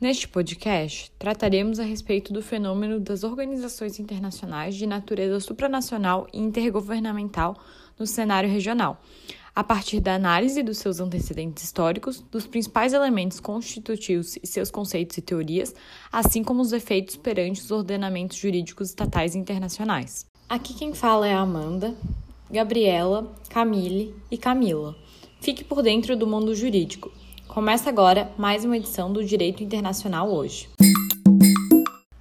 Neste podcast, trataremos a respeito do fenômeno das organizações internacionais de natureza supranacional e intergovernamental no cenário regional, a partir da análise dos seus antecedentes históricos, dos principais elementos constitutivos e seus conceitos e teorias, assim como os efeitos perante os ordenamentos jurídicos estatais e internacionais. Aqui quem fala é a Amanda, Gabriela, Camille e Camila. Fique por dentro do mundo jurídico. Começa agora mais uma edição do Direito Internacional hoje.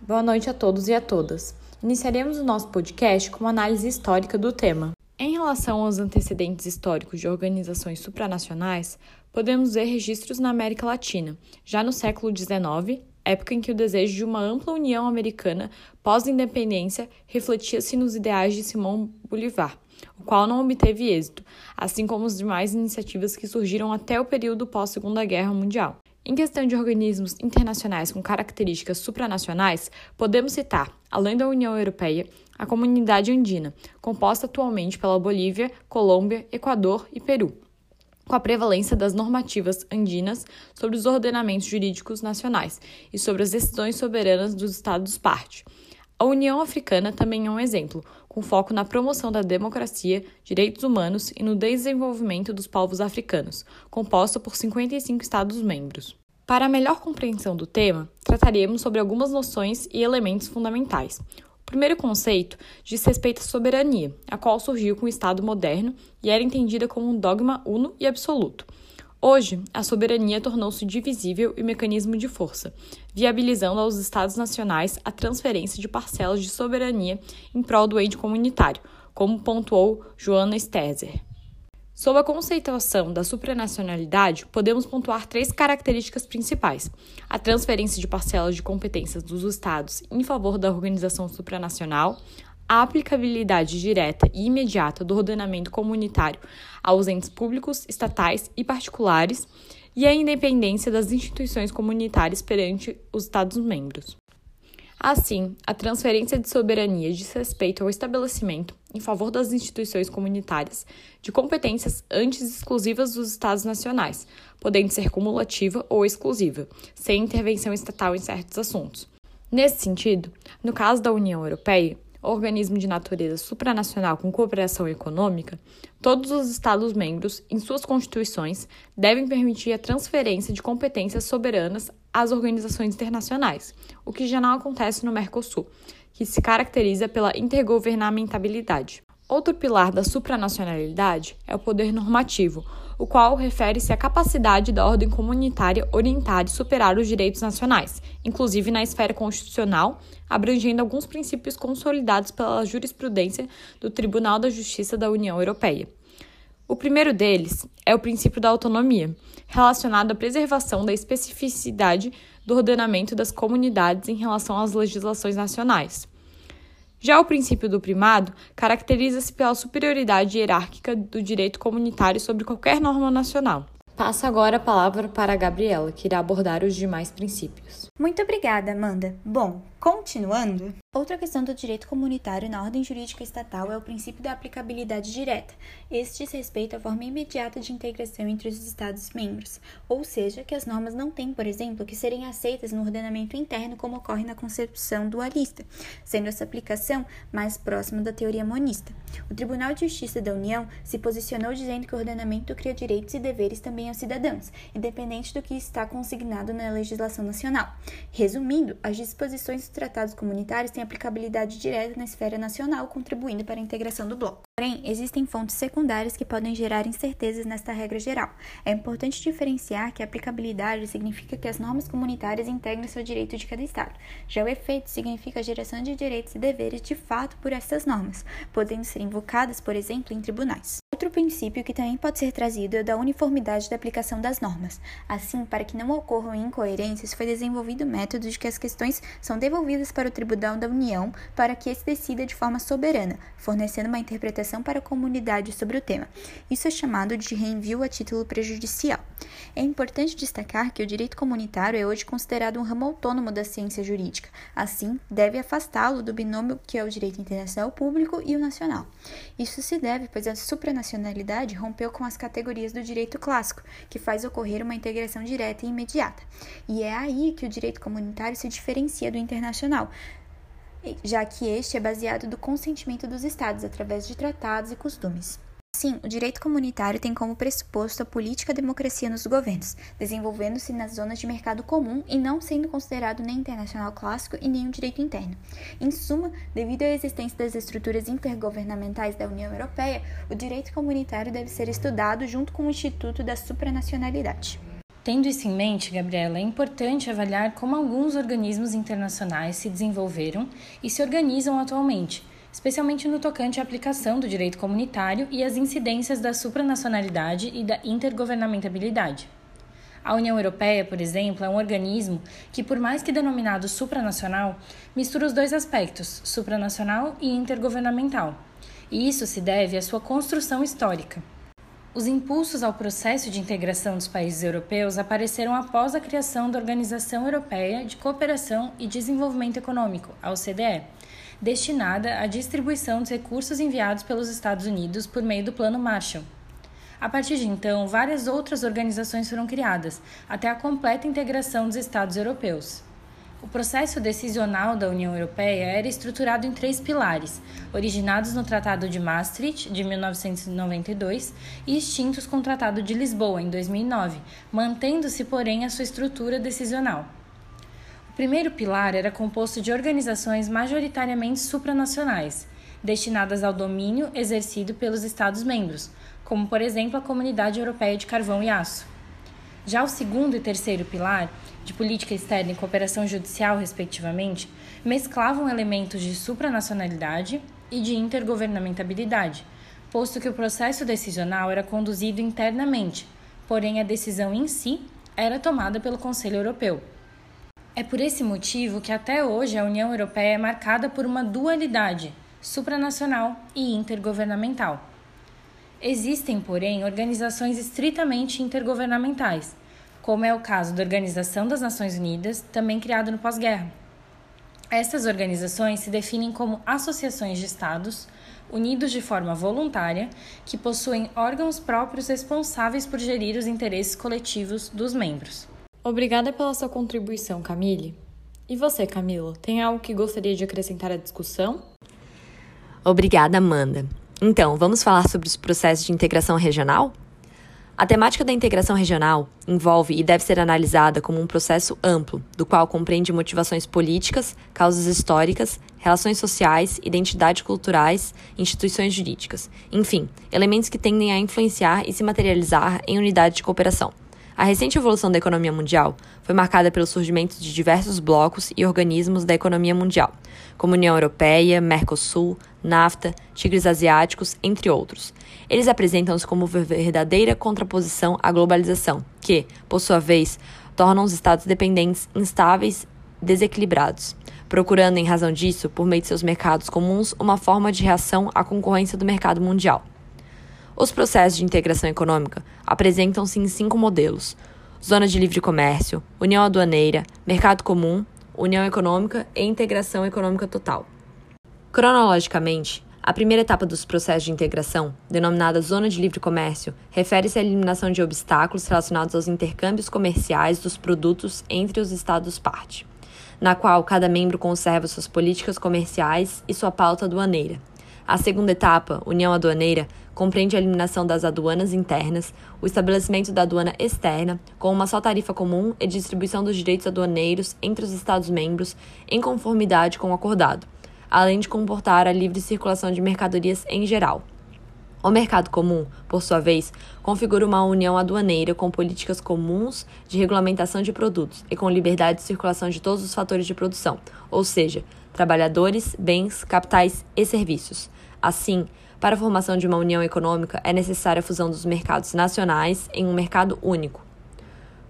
Boa noite a todos e a todas. Iniciaremos o nosso podcast com uma análise histórica do tema. Em relação aos antecedentes históricos de organizações supranacionais, podemos ver registros na América Latina, já no século XIX, época em que o desejo de uma ampla união americana pós-independência refletia-se nos ideais de Simão Bolivar, o qual não obteve êxito, assim como as demais iniciativas que surgiram até o período pós-Segunda Guerra Mundial. Em questão de organismos internacionais com características supranacionais, podemos citar, além da União Europeia, a Comunidade Andina, composta atualmente pela Bolívia, Colômbia, Equador e Peru com a prevalência das normativas andinas sobre os ordenamentos jurídicos nacionais e sobre as decisões soberanas dos Estados-parte. A União Africana também é um exemplo, com foco na promoção da democracia, direitos humanos e no desenvolvimento dos povos africanos, composta por 55 Estados-membros. Para melhor compreensão do tema, trataremos sobre algumas noções e elementos fundamentais. O primeiro conceito diz respeito à soberania, a qual surgiu com o Estado moderno e era entendida como um dogma uno e absoluto. Hoje, a soberania tornou-se divisível e mecanismo de força, viabilizando aos Estados nacionais a transferência de parcelas de soberania em prol do ente comunitário, como pontuou Joana Stezer. Sob a conceituação da supranacionalidade, podemos pontuar três características principais: a transferência de parcelas de competências dos Estados em favor da organização supranacional, a aplicabilidade direta e imediata do ordenamento comunitário aos entes públicos, estatais e particulares, e a independência das instituições comunitárias perante os Estados-membros. Assim, a transferência de soberania diz respeito ao estabelecimento, em favor das instituições comunitárias, de competências antes exclusivas dos Estados nacionais, podendo ser cumulativa ou exclusiva, sem intervenção estatal em certos assuntos. Nesse sentido, no caso da União Europeia, organismo de natureza supranacional com cooperação econômica, todos os Estados-membros, em suas constituições, devem permitir a transferência de competências soberanas às organizações internacionais, o que já não acontece no Mercosul, que se caracteriza pela intergovernamentabilidade. Outro pilar da supranacionalidade é o poder normativo, o qual refere-se à capacidade da ordem comunitária orientar e superar os direitos nacionais, inclusive na esfera constitucional, abrangendo alguns princípios consolidados pela jurisprudência do Tribunal da Justiça da União Europeia. O primeiro deles é o princípio da autonomia, relacionado à preservação da especificidade do ordenamento das comunidades em relação às legislações nacionais. Já o princípio do primado caracteriza-se pela superioridade hierárquica do direito comunitário sobre qualquer norma nacional. Passo agora a palavra para a Gabriela, que irá abordar os demais princípios. Muito obrigada, Amanda. Bom, continuando, outra questão do direito comunitário na ordem jurídica estatal é o princípio da aplicabilidade direta. Este diz respeito à forma imediata de integração entre os Estados-membros, ou seja, que as normas não têm, por exemplo, que serem aceitas no ordenamento interno como ocorre na concepção dualista, sendo essa aplicação mais próxima da teoria monista. O Tribunal de Justiça da União se posicionou dizendo que o ordenamento cria direitos e deveres também aos cidadãos, independente do que está consignado na legislação nacional. Resumindo, as disposições tratados comunitários têm aplicabilidade direta na esfera nacional, contribuindo para a integração do bloco. Porém, existem fontes secundárias que podem gerar incertezas nesta regra geral. É importante diferenciar que a aplicabilidade significa que as normas comunitárias integram seu direito de cada Estado. Já o efeito significa a geração de direitos e deveres de fato por essas normas, podendo ser invocadas, por exemplo, em tribunais. Outro princípio que também pode ser trazido é o da uniformidade da aplicação das normas. Assim, para que não ocorram incoerências, foi desenvolvido o método de que as questões são devolvidas para o Tribunal da União para que esse decida de forma soberana, fornecendo uma interpretação para a comunidade sobre o tema. Isso é chamado de reenvio a título prejudicial. É importante destacar que o direito comunitário é hoje considerado um ramo autônomo da ciência jurídica, assim, deve afastá-lo do binômio que é o direito internacional público e o nacional. Isso se deve, pois a supranacionalidade rompeu com as categorias do direito clássico, que faz ocorrer uma integração direta e imediata. E é aí que o direito comunitário se diferencia do internacional, já que este é baseado do consentimento dos Estados através de tratados e costumes. Sim, o direito comunitário tem como pressuposto a política democracia nos governos, desenvolvendo-se nas zonas de mercado comum e não sendo considerado nem internacional clássico e nem um direito interno. Em suma, devido à existência das estruturas intergovernamentais da União Europeia, o direito comunitário deve ser estudado junto com o Instituto da Supranacionalidade. Tendo isso em mente, Gabriela, é importante avaliar como alguns organismos internacionais se desenvolveram e se organizam atualmente, especialmente no tocante à aplicação do direito comunitário e as incidências da supranacionalidade e da intergovernamentabilidade. A União Europeia, por exemplo, é um organismo que, por mais que denominado supranacional, mistura os dois aspectos, supranacional e intergovernamental. E isso se deve à sua construção histórica. Os impulsos ao processo de integração dos países europeus apareceram após a criação da Organização Europeia de Cooperação e Desenvolvimento Econômico, a OCDE, destinada à distribuição dos recursos enviados pelos Estados Unidos por meio do Plano Marshall. A partir de então, várias outras organizações foram criadas, até a completa integração dos Estados europeus. O processo decisional da União Europeia era estruturado em três pilares, originados no Tratado de Maastricht, de 1992, e extintos com o Tratado de Lisboa, em 2009, mantendo-se, porém, a sua estrutura decisional. O primeiro pilar era composto de organizações majoritariamente supranacionais, destinadas ao domínio exercido pelos Estados-membros, como, por exemplo, a Comunidade Europeia de Carvão e Aço. Já o segundo e terceiro pilar, de política externa e cooperação judicial, respectivamente, mesclavam elementos de supranacionalidade e de intergovernamentabilidade, posto que o processo decisional era conduzido internamente, porém a decisão em si era tomada pelo Conselho Europeu. É por esse motivo que até hoje a União Europeia é marcada por uma dualidade supranacional e intergovernamental. Existem, porém, organizações estritamente intergovernamentais, como é o caso da Organização das Nações Unidas, também criada no pós-guerra. Essas organizações se definem como associações de Estados unidos de forma voluntária que possuem órgãos próprios responsáveis por gerir os interesses coletivos dos membros. Obrigada pela sua contribuição, Camille. E você, Camilo, tem algo que gostaria de acrescentar à discussão? Obrigada, Amanda. Então, vamos falar sobre os processos de integração regional? A temática da integração regional envolve e deve ser analisada como um processo amplo, do qual compreende motivações políticas, causas históricas, relações sociais, identidades culturais, instituições jurídicas, enfim, elementos que tendem a influenciar e se materializar em unidade de cooperação. A recente evolução da economia mundial foi marcada pelo surgimento de diversos blocos e organismos da economia mundial, como União Europeia, Mercosul, NAFTA, Tigres Asiáticos, entre outros. Eles apresentam-se como verdadeira contraposição à globalização, que, por sua vez, tornam os estados dependentes instáveis desequilibrados, procurando, em razão disso, por meio de seus mercados comuns, uma forma de reação à concorrência do mercado mundial. Os processos de integração econômica apresentam-se em cinco modelos: zona de livre comércio, união aduaneira, mercado comum, união econômica e integração econômica total. Cronologicamente, a primeira etapa dos processos de integração, denominada Zona de Livre Comércio, refere-se à eliminação de obstáculos relacionados aos intercâmbios comerciais dos produtos entre os Estados-parte, na qual cada membro conserva suas políticas comerciais e sua pauta aduaneira. A segunda etapa, União Aduaneira, compreende a eliminação das aduanas internas, o estabelecimento da aduana externa, com uma só tarifa comum e distribuição dos direitos aduaneiros entre os Estados-membros em conformidade com o acordado, além de comportar a livre circulação de mercadorias em geral. O mercado comum, por sua vez, configura uma união aduaneira com políticas comuns de regulamentação de produtos e com liberdade de circulação de todos os fatores de produção, ou seja, trabalhadores, bens, capitais e serviços. Assim, para a formação de uma união econômica, é necessária a fusão dos mercados nacionais em um mercado único.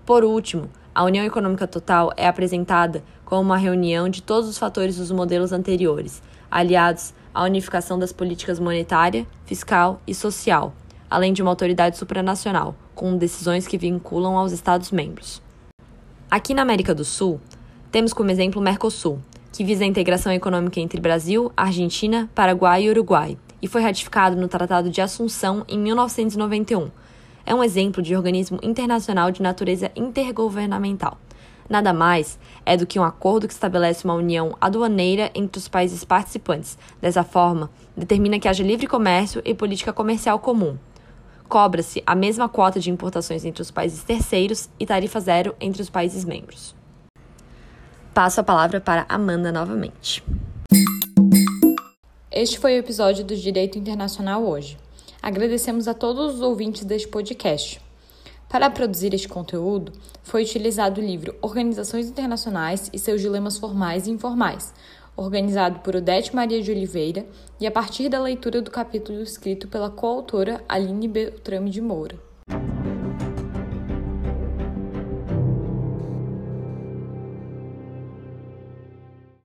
Por último, a União Econômica Total é apresentada como uma reunião de todos os fatores dos modelos anteriores, aliados a unificação das políticas monetária, fiscal e social, além de uma autoridade supranacional, com decisões que vinculam aos Estados-membros. Aqui na América do Sul, temos como exemplo o Mercosul, que visa a integração econômica entre Brasil, Argentina, Paraguai e Uruguai, e foi ratificado no Tratado de Assunção em 1991. É um exemplo de organismo internacional de natureza intergovernamental. Nada mais é do que um acordo que estabelece uma união aduaneira entre os países participantes. Dessa forma, determina que haja livre comércio e política comercial comum. Cobra-se a mesma quota de importações entre os países terceiros e tarifa zero entre os países membros. Passo a palavra para Amanda novamente. Este foi o episódio do Direito Internacional hoje. Agradecemos a todos os ouvintes deste podcast. Para produzir este conteúdo, foi utilizado o livro Organizações Internacionais e seus Dilemas Formais e Informais, organizado por Odete Maria de Oliveira e a partir da leitura do capítulo escrito pela coautora Aline Beltrame de Moura.